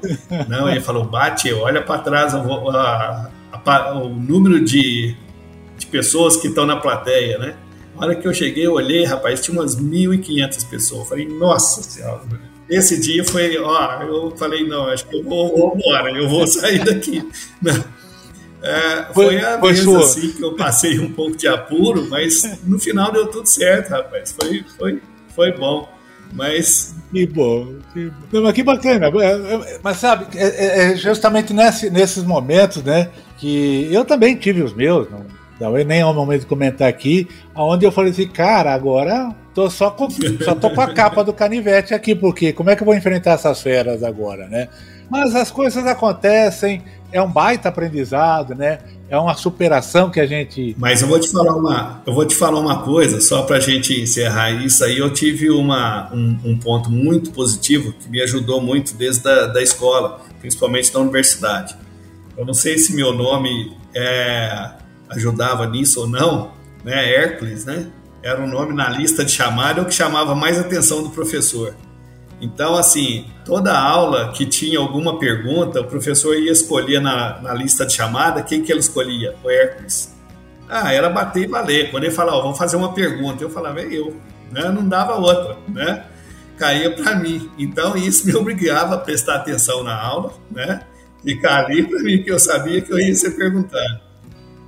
[SPEAKER 3] Não, ele falou, bate, olha para trás, a, a, o número de, de pessoas que estão na plateia, né? Na hora que eu cheguei, eu olhei, rapaz, tinha umas 1.500 pessoas. Eu falei, nossa senhora. Esse dia foi, ó, eu falei, não, acho que eu vou, vou embora, eu vou sair daqui. É, foi, foi, a foi vez sua. assim que eu passei um pouco de apuro, mas no final deu tudo certo, rapaz. Foi, foi, foi bom. Mas.
[SPEAKER 1] Que bom. Que, bom. mas que bacana. É, é, mas sabe, é, é justamente nesse, nesses momentos, né? Que eu também tive os meus, não, talvez nem é o momento de comentar aqui, onde eu falei assim, cara, agora tô só com, só tô com a capa do canivete aqui, porque como é que eu vou enfrentar essas feras agora, né? Mas as coisas acontecem, é um baita aprendizado, né? É uma superação que a gente.
[SPEAKER 3] Mas eu vou te falar uma, eu vou te falar uma coisa, só para a gente encerrar isso aí. Eu tive uma, um, um, ponto muito positivo que me ajudou muito desde a da escola, principalmente da universidade. Eu não sei se meu nome é, ajudava nisso ou não, né? Hércules, né? Era um nome na lista de chamada, o que chamava mais atenção do professor. Então, assim, toda aula que tinha alguma pergunta, o professor ia escolher na, na lista de chamada quem que ele escolhia? O Hércules. Ah, era bater e valer. Quando ele falava, vamos fazer uma pergunta, eu falava, é eu. Né? Não dava outra, né? Caía para mim. Então, isso me obrigava a prestar atenção na aula, né? Ficar ali para mim, que eu sabia que eu ia ser perguntado.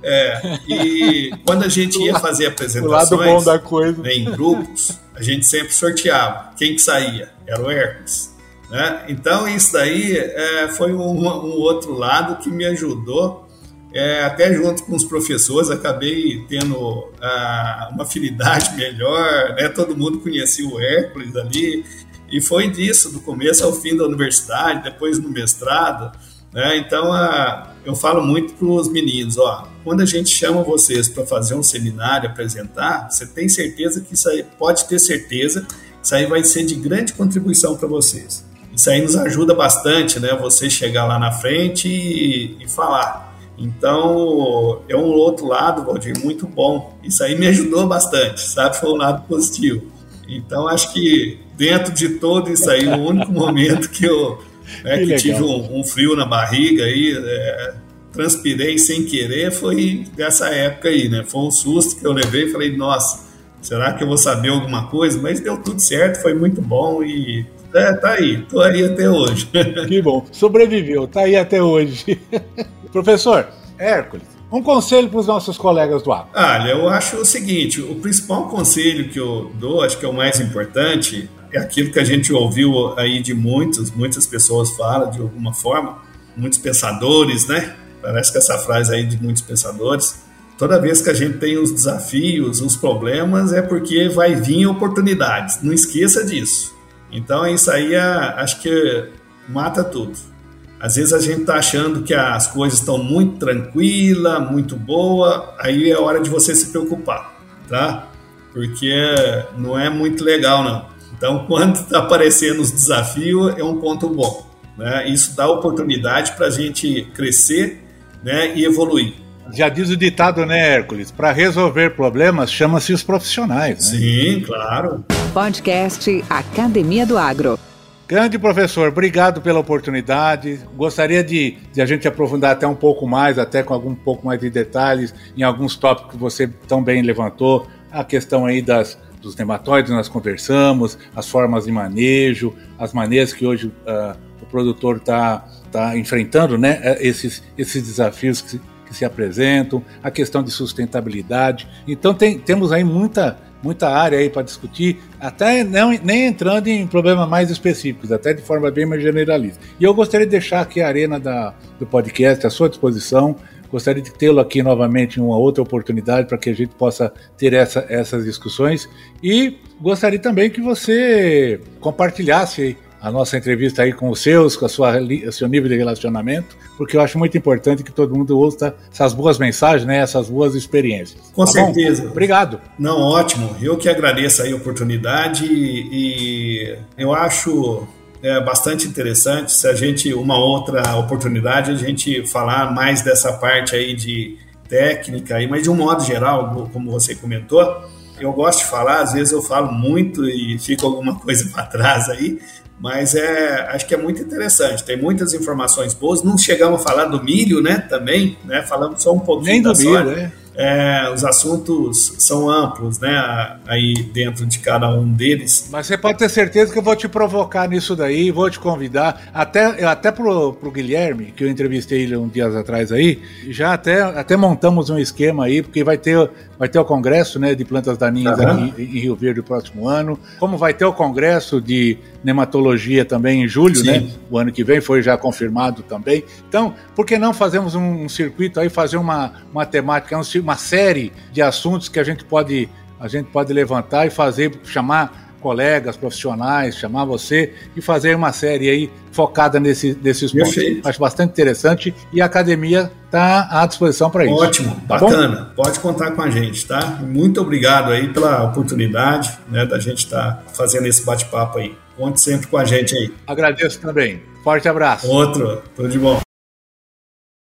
[SPEAKER 3] É, e quando a gente ia fazer apresentações né, em grupos, a gente sempre sorteava. Quem que saía? Era o Hermes. Né? Então, isso daí é, foi um, um, outro lado que me ajudou, é, até junto com os professores, acabei tendo uh, uma afinidade melhor, né? todo mundo conhecia o Hércules ali, e foi disso, do começo ao fim da universidade, depois no mestrado. Né? Então, uh, eu falo muito para os meninos, ó, quando a gente chama vocês para fazer um seminário, apresentar, você tem certeza que isso aí, pode ter certeza, isso aí vai ser de grande contribuição para vocês. Isso aí nos ajuda bastante, né? Você chegar lá na frente e, e falar. Então, é um outro lado, Valdir, muito bom. Isso aí me ajudou bastante, sabe? Foi um lado positivo. Então, acho que dentro de todo isso aí, o único momento que eu né, que, que tive um, um, frio na barriga aí, é, transpirei sem querer, foi dessa época aí, né? Foi um susto que eu levei e falei, nossa, será que eu vou saber alguma coisa? Mas deu tudo certo, foi muito bom e é, tá aí, tô aí até hoje.
[SPEAKER 1] Que bom, sobreviveu, tá aí até hoje. Professor, Hércules, um conselho para os nossos colegas do agro.
[SPEAKER 3] Olha, eu acho o seguinte: o principal conselho que eu dou, acho que é o mais importante, é aquilo que a gente ouviu aí de muitos, muitas pessoas falam de alguma forma, muitos pensadores, né? Parece que essa frase aí de muitos pensadores. Toda vez que a gente tem os desafios, os problemas, é porque vai vir oportunidades. Não esqueça disso. Então, isso aí é, acho que mata tudo. Às vezes a gente está achando que as coisas estão muito tranquila, muito boa, aí é hora de você se preocupar, tá? Porque não é muito legal, não. Então, quando está aparecendo os desafios, é um ponto bom. Né? Isso dá oportunidade para a gente crescer né, e evoluir.
[SPEAKER 1] Já diz o ditado, né, Hércules? Para resolver problemas, chama-se os profissionais.
[SPEAKER 3] Né? Sim, claro.
[SPEAKER 2] Podcast Academia do Agro.
[SPEAKER 1] Grande professor, obrigado pela oportunidade. Gostaria de, de, a gente aprofundar até um pouco mais, até com algum pouco mais de detalhes, em alguns tópicos que você tão bem levantou. A questão aí das, dos nematóides nós conversamos, as formas de manejo, as maneiras que hoje uh, o produtor está tá enfrentando, né? É, esses, esses desafios que se, que se apresentam, a questão de sustentabilidade. Então tem, temos aí muita muita área aí para discutir, até não, nem entrando em problemas mais específicos, até de forma bem mais generalista. E eu gostaria de deixar aqui a arena da, do podcast à sua disposição Gostaria de tê-lo aqui novamente em uma outra oportunidade para que a gente possa ter essa, essas discussões. E gostaria também que você compartilhasse a nossa entrevista aí com os seus, com a sua, o seu nível de relacionamento, porque eu acho muito importante que todo mundo ouça essas boas mensagens, né, essas boas experiências.
[SPEAKER 3] Com tá certeza.
[SPEAKER 1] Bom? Obrigado.
[SPEAKER 3] Não, ótimo. Eu que agradeço aí a oportunidade e eu acho é bastante interessante. Se a gente, uma outra oportunidade, a gente falar mais dessa parte aí de técnica, aí, mas de um modo geral, como você comentou, eu gosto de falar, às vezes eu falo muito e fica alguma coisa para trás aí, mas é, acho que é muito interessante. Tem muitas informações boas. Não chegamos a falar do milho, né? Também, né? Falamos só um pouquinho
[SPEAKER 1] Nem do milho, né?
[SPEAKER 3] É, os assuntos são amplos, né? Aí dentro de cada um deles.
[SPEAKER 1] Mas você pode ter certeza que eu vou te provocar nisso daí, vou te convidar, até, até pro, pro Guilherme, que eu entrevistei ele um dias atrás aí, já até, até montamos um esquema aí, porque vai ter, vai ter o congresso né, de plantas daninhas uhum. aqui em Rio Verde no próximo ano, como vai ter o congresso de nematologia também em julho, Sim. né? O ano que vem foi já confirmado também. Então, por que não fazemos um, um circuito aí, fazer uma, uma temática, uma série de assuntos que a gente pode a gente pode levantar e fazer, chamar colegas, profissionais, chamar você e fazer uma série aí focada nesse, nesses pontos. Perfeito. Acho bastante interessante e a academia está à disposição para isso.
[SPEAKER 3] Ótimo, tá bacana. Bom? Pode contar com a gente, tá? Muito obrigado aí pela oportunidade né, da gente estar tá fazendo esse bate-papo aí. Conte sempre com a gente aí.
[SPEAKER 1] Agradeço também. Forte abraço.
[SPEAKER 3] Outro, tudo de bom.